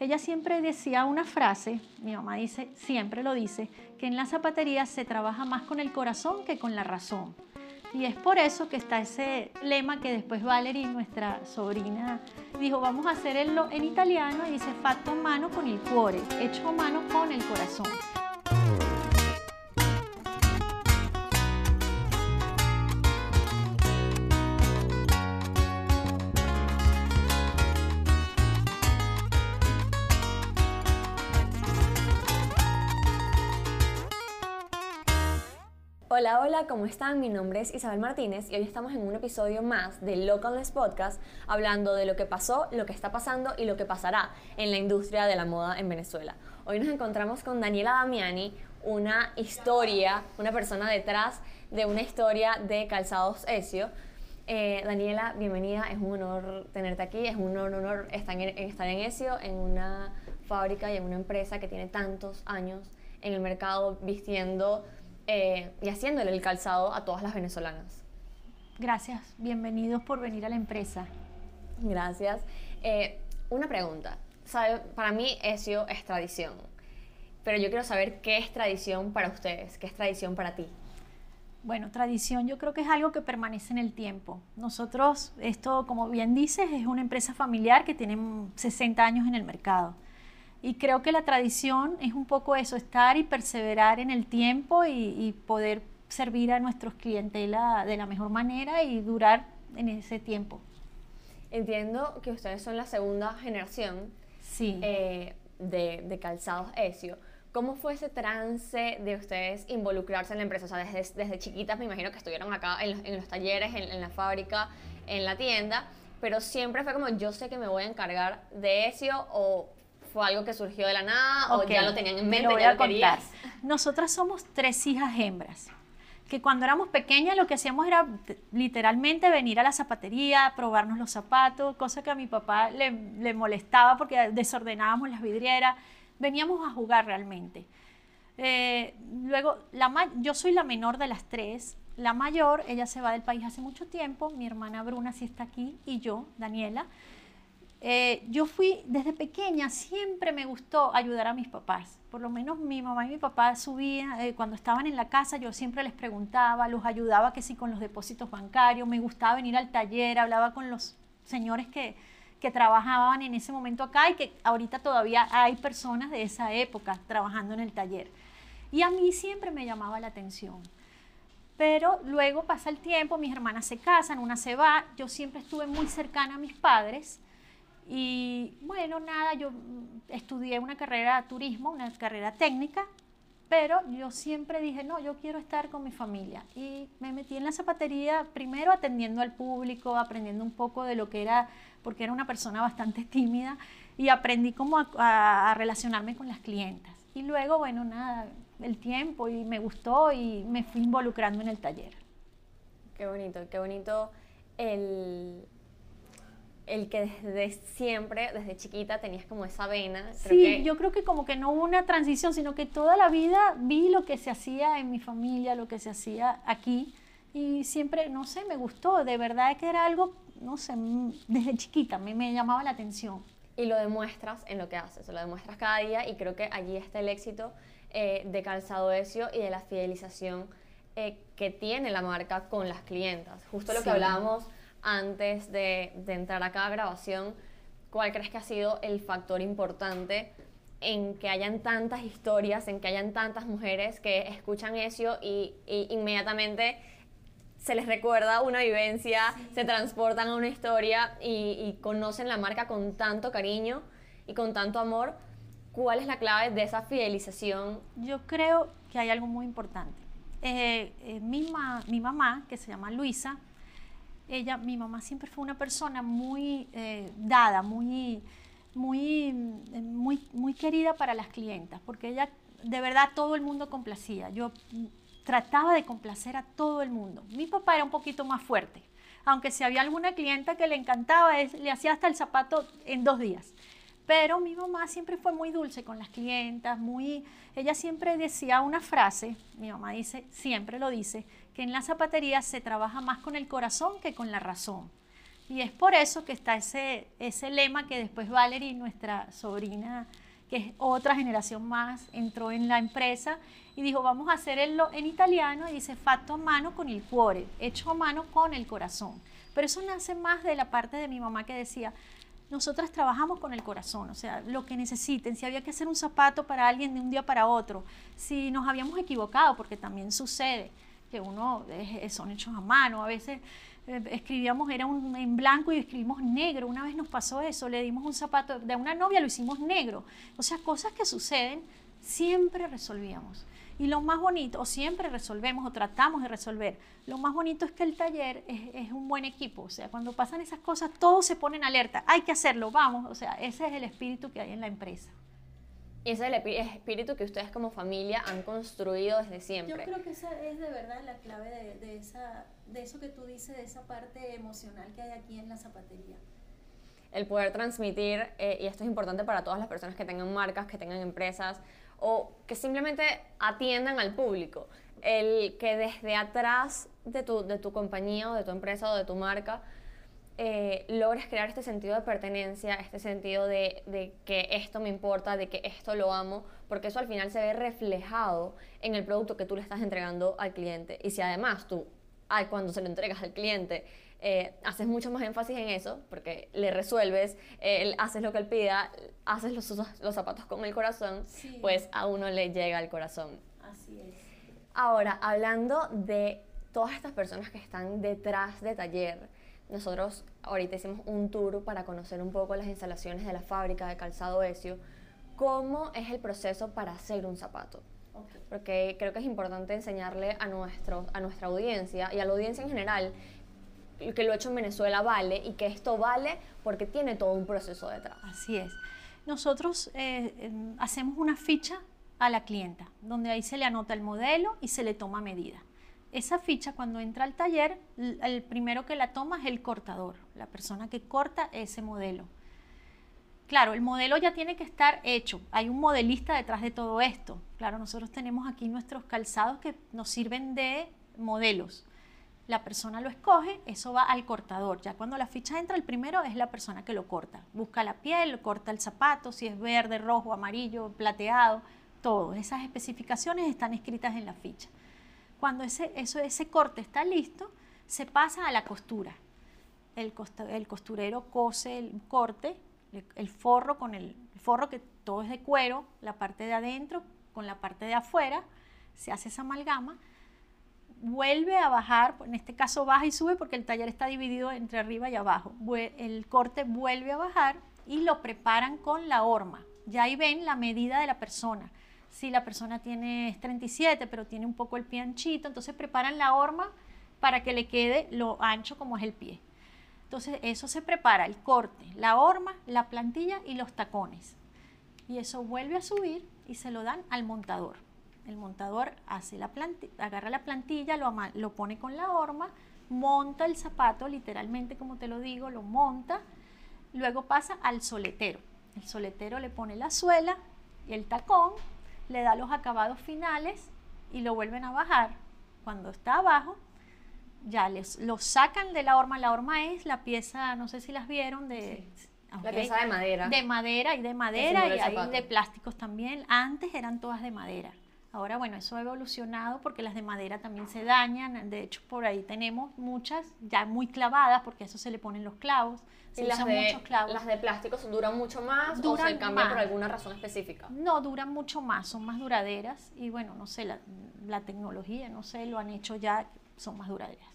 ella siempre decía una frase, mi mamá dice, siempre lo dice, que en la zapatería se trabaja más con el corazón que con la razón. Y es por eso que está ese lema que después Valerie, nuestra sobrina, dijo, vamos a hacerlo en italiano y dice fatto mano con el cuore, hecho mano con el corazón. Hola, hola, ¿cómo están? Mi nombre es Isabel Martínez y hoy estamos en un episodio más del Localness Podcast hablando de lo que pasó, lo que está pasando y lo que pasará en la industria de la moda en Venezuela. Hoy nos encontramos con Daniela Damiani, una historia, una persona detrás de una historia de calzados Ezio. Eh, Daniela, bienvenida, es un honor tenerte aquí, es un honor, estar, en, estar en Ezio, en una fábrica y en una empresa que tiene tantos años en el mercado vistiendo eh, y haciéndole el calzado a todas las venezolanas. Gracias, bienvenidos por venir a la empresa. Gracias. Eh, una pregunta. ¿Sabe? Para mí ESIO es tradición, pero yo quiero saber qué es tradición para ustedes, qué es tradición para ti. Bueno, tradición yo creo que es algo que permanece en el tiempo. Nosotros, esto como bien dices, es una empresa familiar que tiene 60 años en el mercado. Y creo que la tradición es un poco eso, estar y perseverar en el tiempo y, poder servir a nuestros clientela de la mejor manera y durar en ese tiempo. Entiendo que ustedes son la segunda generación sí. Eh, de, de, calzados Ezio. ¿Cómo fue ese trance de ustedes involucrarse en la empresa? O sea, desde, desde chiquitas me imagino que estuvieron acá en los, en los talleres, en, en, la fábrica, en la tienda, pero siempre fue como yo sé que me voy a encargar de Ezio o ¿Fue algo que surgió de la nada o ya lo tenían en mente? Lo voy a contar. Nosotras somos tres hijas hembras que cuando éramos pequeñas lo que hacíamos era literalmente venir a la zapatería, probarnos los zapatos, cosa que a mi papá le, le molestaba porque desordenábamos las vidrieras, veníamos a jugar realmente. Eh, luego, la yo soy la menor de las tres, la mayor, ella se va del país hace mucho tiempo, mi hermana Bruna sí está aquí y yo, Daniela. Eh, yo fui desde pequeña, siempre me gustó ayudar a mis papás. Por lo menos mi mamá y mi papá subían, eh, cuando estaban en la casa, yo siempre les preguntaba, los ayudaba que sí con los depósitos bancarios, me gustaba venir al taller, hablaba con los señores que, que trabajaban en ese momento acá y que ahorita todavía hay personas de esa época trabajando en el taller. Y a mí siempre me llamaba la atención. Pero luego pasa el tiempo, mis hermanas se casan, una se va, yo siempre estuve muy cercana a mis padres y bueno, nada, yo estudié una carrera de turismo, una carrera técnica, pero yo siempre dije, no, yo quiero estar con mi familia. Y me metí en la zapatería, primero atendiendo al público, aprendiendo un poco de lo que era, porque era una persona bastante tímida, y aprendí cómo a, a relacionarme con las clientas. Y luego, bueno, nada, el tiempo, y me gustó, y me fui involucrando en el taller. Qué bonito, qué bonito el, el que desde siempre, desde chiquita, tenías como esa vena. sí, yo creo que como que no hubo una transición, sino que toda la vida vi lo que se hacía en mi familia, lo que se hacía aquí, y siempre, no sé, me gustó, de verdad que era algo, no sé, desde chiquita me, me llamaba la atención. Y lo demuestras en lo que haces, lo demuestras cada día, y creo que allí está el éxito eh, de Calzado Ezio y de la fidelización eh, que tiene la marca con las clientas. Justo lo que hablábamos antes de, entrar a grabación, ¿cuál crees que ha sido el factor importante en que hayan tantas historias, en que hayan tantas mujeres que escuchan eso y, inmediatamente se les recuerda una vivencia, se transportan a una historia y, conocen la marca con tanto cariño y con tanto amor? ¿Cuál es la clave de esa fidelización? Yo creo que hay algo muy importante. Eh, eh, mi, mi mamá, que se llama Luisa, ella, mi mamá siempre fue una persona muy eh, dada, muy, muy, muy, muy querida para las clientas, porque ella de verdad todo el mundo complacía. Yo trataba de complacer a todo el mundo. Mi papá era un poquito más fuerte, aunque si había alguna clienta que le encantaba, le hacía hasta el zapato en dos días. Pero mi mamá siempre fue muy dulce con las clientas, muy, ella siempre decía una frase, mi mamá dice, siempre lo dice, que en la zapatería se trabaja más con el corazón que con la razón. Y es por eso que está ese, ese lema que después Valerie, nuestra sobrina, que es otra generación más, entró en la empresa y dijo, vamos a hacerlo en italiano, y dice fatto a mano con el cuore, hecho a mano con el corazón. Pero eso nace más de la parte de mi mamá que decía, nosotras trabajamos con el corazón, o sea, lo que necesiten, si había que hacer un zapato para alguien de un día para otro, si nos habíamos equivocado, porque también sucede que uno son hechos a mano, a veces eh, escribíamos, era un, en blanco y escribimos negro, una vez nos pasó eso, le dimos un zapato de una novia, lo hicimos negro, o sea, cosas que suceden, siempre resolvíamos. Y lo más bonito, o siempre resolvemos o tratamos de resolver, lo más bonito es que el taller es, un buen equipo. O sea, cuando pasan esas cosas, todos se ponen alerta. Hay que hacerlo, vamos. O sea, ese es el espíritu que hay en la empresa. Ese es el espíritu que ustedes como familia han construido desde siempre. Yo creo que esa es de verdad la clave de, esa, de eso que tú dices, de esa parte emocional que hay aquí en la zapatería el poder transmitir, eh, y esto es importante para todas las personas que tengan marcas, que tengan empresas, o que simplemente atiendan al público. El que desde atrás de tu, de tu compañía o de tu empresa o de tu marca eh, logres crear este sentido de pertenencia, este sentido de, de, que esto me importa, de que esto lo amo, porque eso al final se ve reflejado en el producto que tú le estás entregando al cliente. Y si además tú, cuando se lo entregas al cliente, eh, haces mucho más énfasis en eso, porque le resuelves, eh, haces lo que él pida, haces los, los zapatos con el corazón, pues a uno le llega al corazón. Así es. Ahora, hablando de todas estas personas que están detrás de taller, nosotros ahorita hicimos un tour para conocer un poco las instalaciones de la fábrica de calzado Ezio. ¿Cómo es el proceso para hacer un zapato? Porque creo que es importante enseñarle a, nuestro, a nuestra audiencia y a la audiencia en general que lo hecho en Venezuela vale y que esto vale porque tiene todo un proceso detrás. Así es. Nosotros eh, em, hacemos una ficha a la clienta, donde ahí se le anota el modelo y se le toma medida. Esa ficha cuando entra al taller, el primero que la toma es el cortador, la persona que corta ese modelo. Claro, el modelo ya tiene que estar hecho. Hay un modelista detrás de todo esto. Claro, nosotros tenemos aquí nuestros calzados que nos sirven de modelos la persona lo escoge, eso va al cortador. Ya cuando la ficha entra, el primero es la persona que lo corta. Busca la piel, corta el zapato, si es verde, rojo, amarillo, plateado, todo. Esas especificaciones están escritas en la ficha. Cuando ese, eso, ese corte está listo, se pasa a la costura. El, el costurero cose el corte, el forro con el, el forro que todo es de cuero, la parte de adentro con la parte de afuera, se hace esa amalgama vuelve a bajar, en este caso baja y sube porque el taller está dividido entre arriba y abajo. El corte vuelve a bajar y lo preparan con la horma. Ya ahí ven la medida de la persona. Si la persona tiene 37 pero tiene un poco el pie anchito, entonces preparan la horma para que le quede lo ancho como es el pie. Entonces eso se prepara, el corte, la horma, la plantilla y los tacones. Y eso vuelve a subir y se lo dan al montador. El montador hace la agarra la plantilla, lo, lo pone con la horma, monta el zapato, literalmente como te lo digo, lo monta, luego pasa al soletero. El soletero le pone la suela y el tacón, le da los acabados finales y lo vuelven a bajar. Cuando está abajo, ya les lo sacan de la horma. La horma es la pieza, no sé si las vieron, de... La pieza de madera. De madera y de madera y hay de plásticos también. Antes eran todas de madera. Ahora, bueno, eso ha evolucionado porque las de madera también se dañan. De hecho, por ahí tenemos muchas ya muy clavadas porque a eso se le ponen los clavos. Se y las de, muchos clavos. las de plástico duran mucho más o se cambian por alguna razón específica. No, duran mucho más, son más duraderas y bueno, no sé, la, la tecnología, no sé, lo han hecho ya, son más duraderas.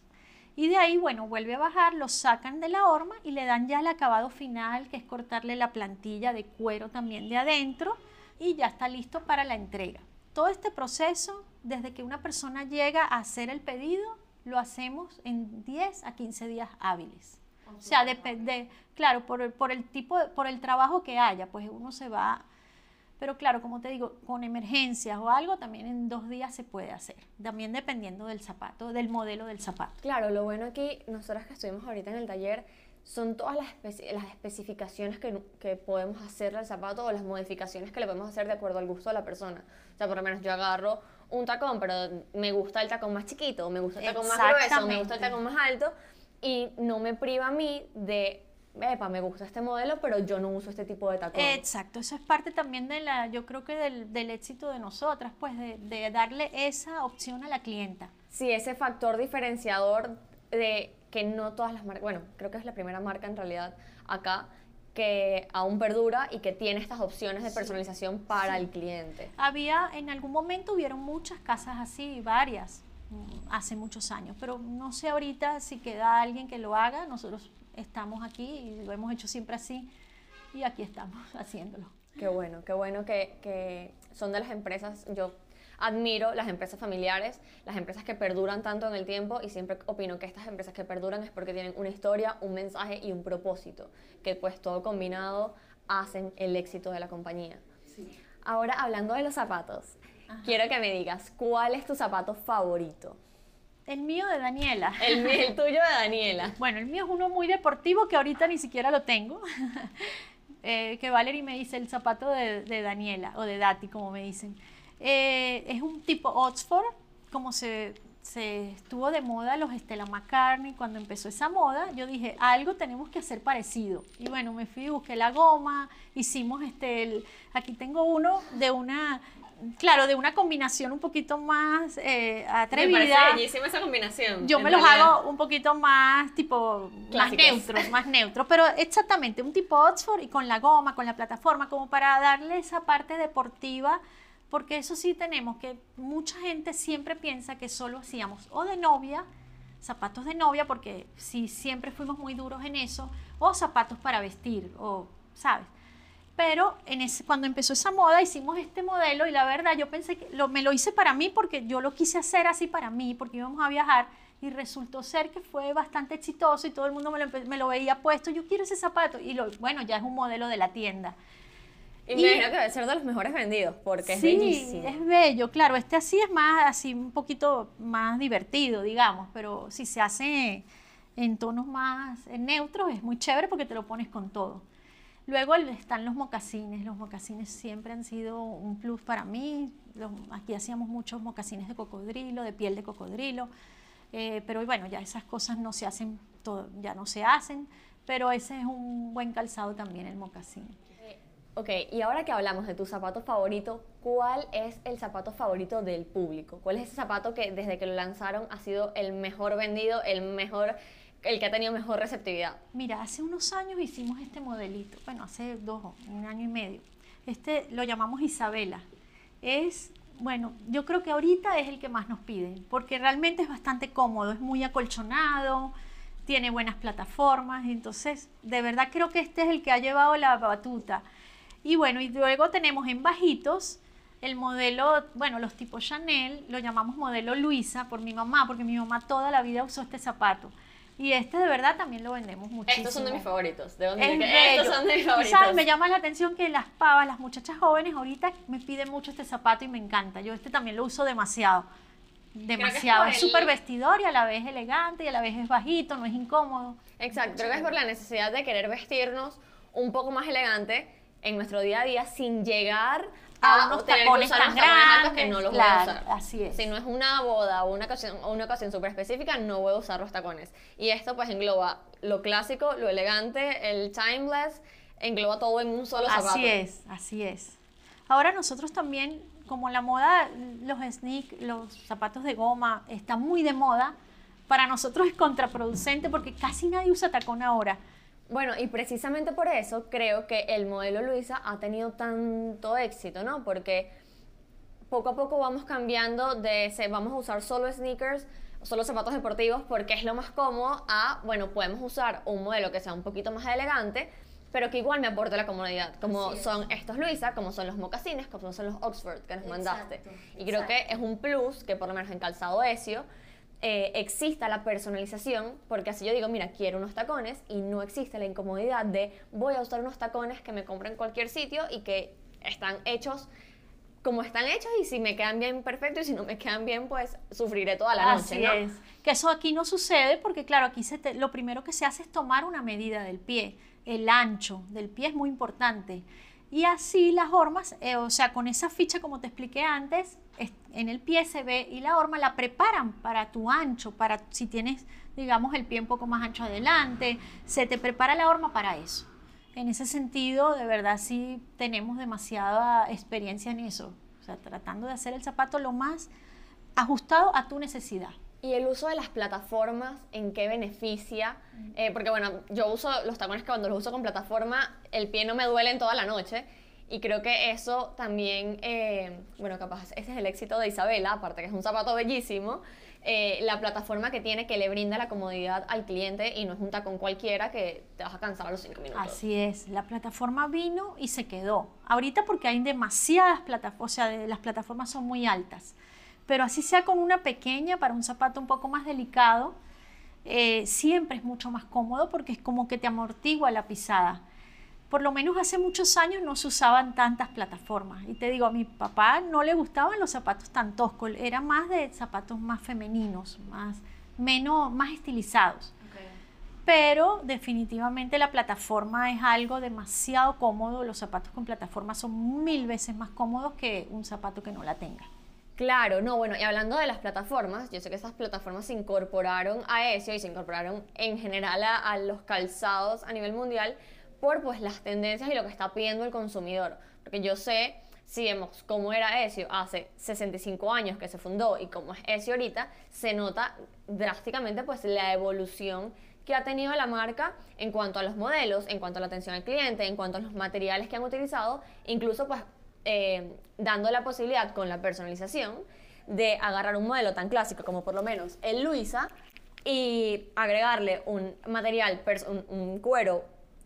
Y de ahí, bueno, vuelve a bajar, lo sacan de la horma y le dan ya el acabado final, que es cortarle la plantilla de cuero también de adentro y ya está listo para la entrega. Todo este proceso, desde que una persona llega a hacer el pedido, lo hacemos en 10 a 15 días hábiles. O sea, depende, claro, por el, por el tipo, por el trabajo que haya, pues uno se va, pero claro, como te digo, con emergencias o algo, también en dos días se puede hacer, también dependiendo del zapato, del modelo del zapato. Claro, lo bueno aquí, nosotras que estuvimos ahorita en el taller, son todas las, las especificaciones que, que, podemos hacer al zapato o las modificaciones que le podemos hacer de acuerdo al gusto de la persona. O sea, por lo menos yo agarro un tacón, pero me gusta el tacón más chiquito, me gusta el tacón más grueso, me gusta el tacón más alto, y no me priva a mí de, epa, me gusta este modelo, pero yo no uso este tipo de tacón. Exacto, eso es parte también de la, yo creo que del, del éxito de nosotras, pues de, de darle esa opción a la clienta. Sí, ese factor diferenciador de que no todas las marcas, bueno, creo que es la primera marca en realidad acá que aún perdura y que tiene estas opciones de personalización para el cliente. Había, en algún momento hubieron muchas casas así, varias, mm, hace muchos años, pero no sé ahorita si queda alguien que lo haga, nosotros estamos aquí y lo hemos hecho siempre así y aquí estamos haciéndolo. Qué bueno, qué bueno que, que son de las empresas, yo admiro las empresas familiares, las empresas que perduran tanto en el tiempo y siempre opino que estas empresas que perduran es porque tienen una historia, un mensaje y un propósito, que pues todo combinado hacen el éxito de la compañía. Ahora, hablando de los zapatos, quiero que me digas, ¿cuál es tu zapato favorito? El mío de Daniela. El, el tuyo de Daniela. Bueno, el mío es uno muy deportivo que ahorita ni siquiera lo tengo. Eh, que Valerie me dice el zapato de, de Daniela o de Dati, como me dicen. Eh, es un tipo Oxford, como se, se, estuvo de moda los Stella McCartney, cuando empezó esa moda, yo dije, algo tenemos que hacer parecido. Y bueno, me fui, busqué la goma, hicimos este, el, aquí tengo uno de una, claro, de una combinación un poquito más eh, atrevida. Me parece bellísima esa combinación. Yo me los hago un poquito más, tipo, más neutros, más neutros, pero exactamente, un tipo Oxford y con la goma, con la plataforma, como para darle esa parte deportiva porque eso sí tenemos que mucha gente siempre piensa que solo hacíamos o de novia, zapatos de novia, porque sí siempre fuimos muy duros en eso, o zapatos para vestir, o, ¿sabes? Pero cuando empezó esa moda hicimos este modelo y la verdad yo pensé que lo, me lo hice para mí porque yo lo quise hacer así para mí, porque íbamos a viajar y resultó ser que fue bastante exitoso y todo el mundo me lo, me lo veía puesto, yo quiero ese zapato y lo, bueno, ya es un modelo de la tienda. Y me imagino que debe ser de los mejores vendidos, porque es bellísimo. es bello, claro. Este así es más, así un poquito más divertido, digamos, pero si se hace en tonos más neutros es muy chévere porque te lo pones con todo. Luego están los mocasines. Los mocasines siempre han sido un plus para mí. aquí hacíamos muchos mocasines de cocodrilo, de piel de cocodrilo. Eh, pero bueno, ya esas cosas no se hacen, todo, ya no se hacen. Pero ese es un buen calzado también, el mocasín. Ok, y ahora que hablamos de tu zapato favorito, ¿cuál es el zapato favorito del público? ¿Cuál es ese zapato que desde que lo lanzaron ha sido el mejor vendido, el mejor, el que ha tenido mejor receptividad? Mira, hace unos años hicimos este modelito, bueno, hace dos, un año y medio. Este lo llamamos Isabela. Es, bueno, yo creo que ahorita es el que más nos piden, porque realmente es bastante cómodo, es muy acolchonado, tiene buenas plataformas, entonces de verdad creo que este es el que ha llevado la batuta y bueno, y luego tenemos en bajitos el modelo, bueno, los tipos Chanel, lo llamamos modelo Luisa por mi mamá, porque mi mamá toda la vida usó este zapato. Y este de verdad también lo vendemos muchísimo. Estos son de mis favoritos. ¿De dónde Estos son de mis favoritos. ¿sabes? Me llama la atención que las pavas, las muchachas jóvenes, ahorita me piden mucho este zapato y me encanta. Yo este también lo uso demasiado. Demasiado. Es súper vestidor y a la vez elegante y a la vez es bajito, no es incómodo. Exacto. Creo que es por la necesidad de querer vestirnos un poco más elegante en nuestro día a día sin llegar a, unos tacones tan grandes que no los voy a usar. Así es. Si no es una boda o una ocasión, o una ocasión súper específica, no voy a usar los tacones. Y esto pues engloba lo clásico, lo elegante, el timeless, engloba todo en un solo zapato. Así es, así es. Ahora nosotros también, como la moda, los sneak, los zapatos de goma, está muy de moda, para nosotros es contraproducente porque casi nadie usa tacón ahora. Bueno, y precisamente por eso creo que el modelo Luisa ha tenido tanto éxito, ¿no? Porque poco a poco vamos cambiando de, se, vamos a usar solo sneakers, solo zapatos deportivos porque es lo más cómodo, a, bueno, podemos usar un modelo que sea un poquito más elegante, pero que igual me aporte la comodidad, como son estos Luisa, como son los mocasines, como son los Oxford que nos mandaste. Y creo que es un plus que por lo menos en calzado esio eh, exista la personalización, porque así yo digo, mira, quiero unos tacones y no existe la incomodidad de voy a usar unos tacones que me compro en cualquier sitio y que están hechos como están hechos y si me quedan bien perfecto y si no me quedan bien pues sufriré toda la noche. Así es. Que eso aquí no sucede porque claro, aquí se lo primero que se hace es tomar una medida del pie, el ancho del pie es muy importante Y así las hormas, eh, o sea, con esa ficha como te expliqué antes, en el pie se ve y la horma la preparan para tu ancho, para si tienes, digamos, el pie un poco más ancho adelante, se te prepara la horma para eso. En ese sentido, de verdad sí tenemos demasiada experiencia en eso, o sea, tratando de hacer el zapato lo más ajustado a tu necesidad. ¿Y el uso de las plataformas en qué beneficia? Eh, porque bueno, yo uso los tacones que cuando los uso con plataforma, el pie no me duele en toda la noche. Y creo que eso también, eh, bueno, capaz ese es el éxito de Isabela, aparte que es un zapato bellísimo, eh, la plataforma que tiene que le brinda la comodidad al cliente y no es un tacón cualquiera que te vas a cansar a los cinco minutos. Así es, la plataforma vino y se quedó. Ahorita porque hay demasiadas plataformas, o sea, las plataformas son muy altas pero así sea con una pequeña para un zapato un poco más delicado, eh, siempre es mucho más cómodo porque es como que te amortigua la pisada. Por lo menos hace muchos años no se usaban tantas plataformas. Y te digo, a mi papá no le gustaban los zapatos tan toscos, era más de zapatos más femeninos, más, menos, más estilizados. Pero definitivamente la plataforma es algo demasiado cómodo. Los zapatos con plataforma son mil veces más cómodos que un zapato que no la tenga. Claro, no, bueno, y hablando de las plataformas, yo sé que esas plataformas se incorporaron a eso y se incorporaron en general a, los calzados a nivel mundial por pues las tendencias y lo que está pidiendo el consumidor. Porque yo sé, si vemos cómo era Ezio hace 65 años que se fundó y cómo es Ezio ahorita, se nota drásticamente pues la evolución que ha tenido la marca en cuanto a los modelos, en cuanto a la atención al cliente, en cuanto a los materiales que han utilizado, incluso pues eh, dando la posibilidad con la personalización de agarrar un modelo tan clásico como por lo menos el Luisa y agregarle un material, un, cuero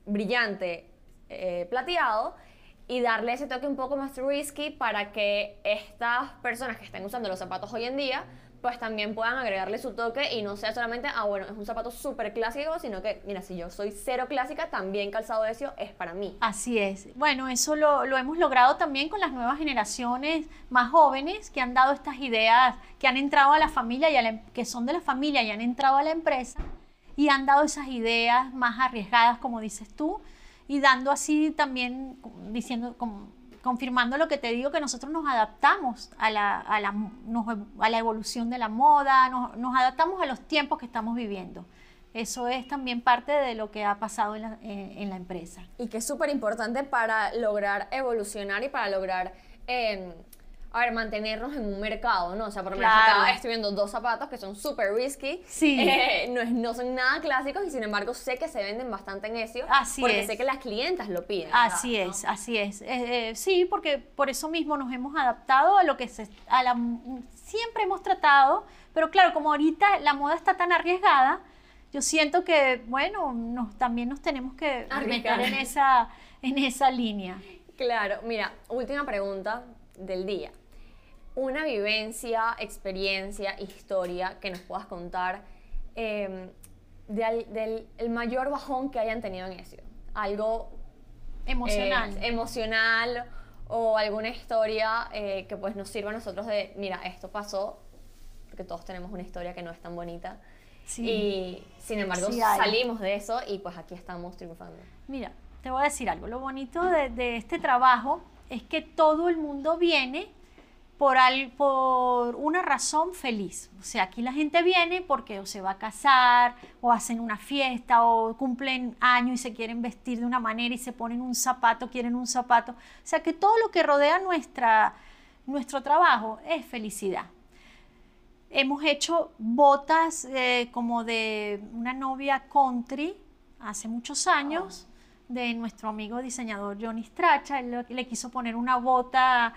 brillante eh, plateado y darle ese toque un poco más risky para que estas personas que están usando los zapatos hoy en día pues también puedan agregarle su toque y no sea solamente, ah, bueno, es un zapato súper clásico, sino que, mira, si yo soy cero clásica, también calzado de eso es para mí. Así es. Bueno, eso lo, lo, hemos logrado también con las nuevas generaciones más jóvenes que han dado estas ideas, que han entrado a la familia, y em, que son de la familia y han entrado a la empresa y han dado esas ideas más arriesgadas, como dices tú, y dando así también, diciendo, confirmando lo que te digo, que nosotros nos adaptamos a la, a la, a la evolución de la moda, nos, nos, adaptamos a los tiempos que estamos viviendo. Eso es también parte de lo que ha pasado en la, en, la empresa. Y que es súper importante para lograr evolucionar y para lograr... Eh, a ver, mantenernos en un mercado, ¿no? O sea, por lo menos acá estoy viendo dos zapatos que son súper risky. Sí. Eh, no, no, son nada clásicos y sin embargo sé que se venden bastante en eso. Así porque sé que las clientas lo piden. Así es, así es. Eh, eh, sí, porque por eso mismo nos hemos adaptado a lo que se, a la, siempre hemos tratado, pero claro, como ahorita la moda está tan arriesgada, yo siento que, bueno, nos, también nos tenemos que arriesgar en esa, en esa línea. Claro, mira, última pregunta del día. Una vivencia, experiencia, historia que nos puedas contar em, del el mayor bajón que hayan tenido en eso. Algo emocional. Eh, emocional o alguna historia eh, que pues nos sirva a nosotros de, mira, esto pasó, porque todos tenemos una historia que no es tan bonita. Y sin embargo salimos de eso y pues aquí estamos triunfando. Mira, te voy a decir algo. Lo bonito de, de este trabajo es que todo el mundo viene por, por una razón feliz. O sea, aquí la gente viene porque o se va a casar, o hacen una fiesta, o cumplen año y se quieren vestir de una manera y se ponen un zapato, quieren un zapato. O sea, que todo lo que rodea nuestra, nuestro trabajo es felicidad. Hemos hecho botas eh, como de una novia country hace muchos años de nuestro amigo diseñador Johnny Stracha. Él le quiso poner una bota.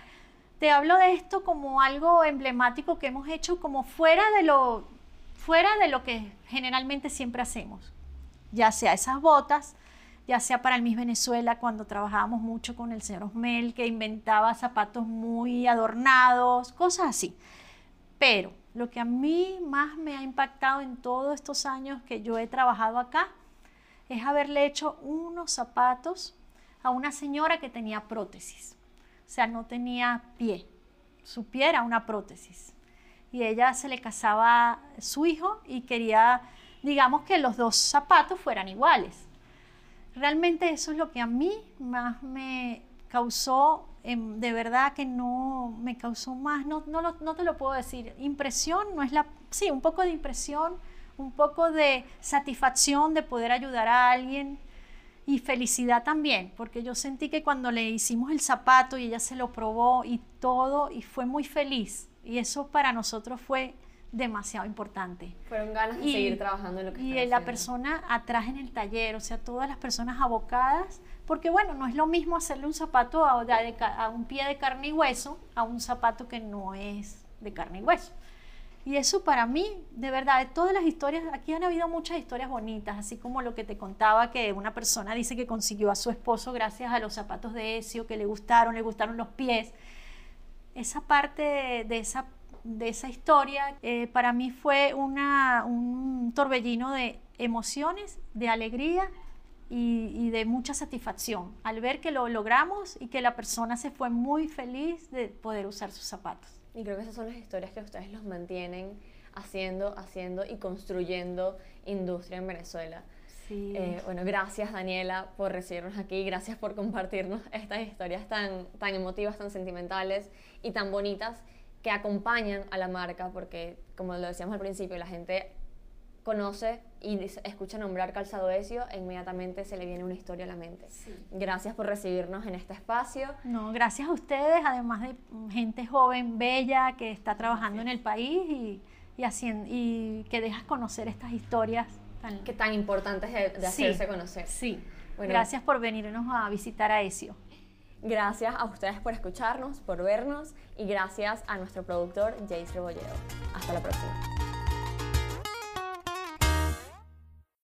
Te hablo de esto como algo emblemático que hemos hecho como fuera de lo, fuera de lo que generalmente siempre hacemos. Ya sea esas botas, ya sea para el Miss Venezuela cuando trabajábamos mucho con el señor Osmel que inventaba zapatos muy adornados, cosas así. Pero lo que a mí más me ha impactado en todos estos años que yo he trabajado acá es haberle hecho unos zapatos a una señora que tenía prótesis. O sea, no tenía pie. Su pie era una prótesis. Y ella se le casaba su hijo y quería, digamos, que los dos zapatos fueran iguales. Realmente eso es lo que a mí más me, causó, em, de verdad que no, me causó más, no, no, no te lo puedo decir, impresión, no es la, sí, un poco de impresión, un poco de satisfacción de poder ayudar a alguien y felicidad también, porque yo sentí que cuando le hicimos el zapato y ella se lo probó y todo, y fue muy feliz. Y eso para nosotros fue demasiado importante. Fueron ganas de seguir trabajando en lo que Y la persona atrás en el taller, o sea, todas las personas abocadas, porque bueno, no es lo mismo hacerle un zapato a, a un pie de carne y hueso a un zapato que no es de carne y hueso. Y eso para mí, de verdad, de todas las historias, aquí han habido muchas historias bonitas, así como lo que te contaba, que una persona dice que consiguió a su esposo gracias a los zapatos de Ezio, que le gustaron, le gustaron los pies. Esa parte de, esa, de esa historia eh, para mí fue un torbellino de emociones, de alegría y, de mucha satisfacción al ver que lo logramos y que la persona se fue muy feliz de poder usar sus zapatos. Y creo que esas son las historias que ustedes los mantienen haciendo, haciendo y construyendo industria en Venezuela. Sí. Eh, bueno, gracias Daniela por recibirnos aquí, gracias por compartirnos estas historias tan, tan emotivas, tan sentimentales y tan bonitas que acompañan a la marca, porque como lo decíamos al principio, la gente conoce y escucha nombrar Calzado Ezio e inmediatamente se le viene una historia a la mente. Gracias por recibirnos en este espacio. No, gracias a ustedes, además de gente joven, bella, que está trabajando en el país y, y, haciendo, y que dejas conocer estas historias tan, que tan importantes de, hacerse conocer. Sí, gracias por venirnos a visitar a Ezio. Gracias a ustedes por escucharnos, por vernos y gracias a nuestro productor Jace Rebolledo. Hasta la próxima.